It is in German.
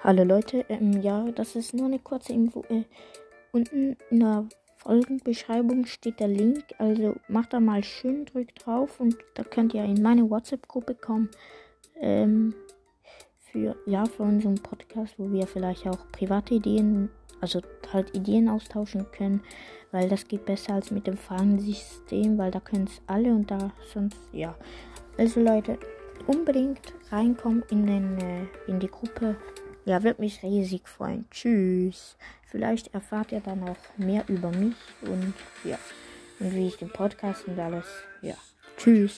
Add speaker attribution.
Speaker 1: Hallo Leute, ähm, ja, das ist nur eine kurze Info. Äh, unten in der Folgenbeschreibung steht der Link, also macht da mal schön, drückt drauf und da könnt ihr in meine WhatsApp-Gruppe kommen. Ähm, für, ja, für unseren Podcast, wo wir vielleicht auch private Ideen, also halt Ideen austauschen können, weil das geht besser als mit dem Fragensystem, weil da können es alle und da sonst, ja. Also Leute, unbedingt reinkommen in, den, äh, in die Gruppe. Ja, wird mich riesig freuen. Tschüss. Vielleicht erfahrt ihr dann auch mehr über mich und ja, und wie ich den Podcast und alles. Ja. Tschüss.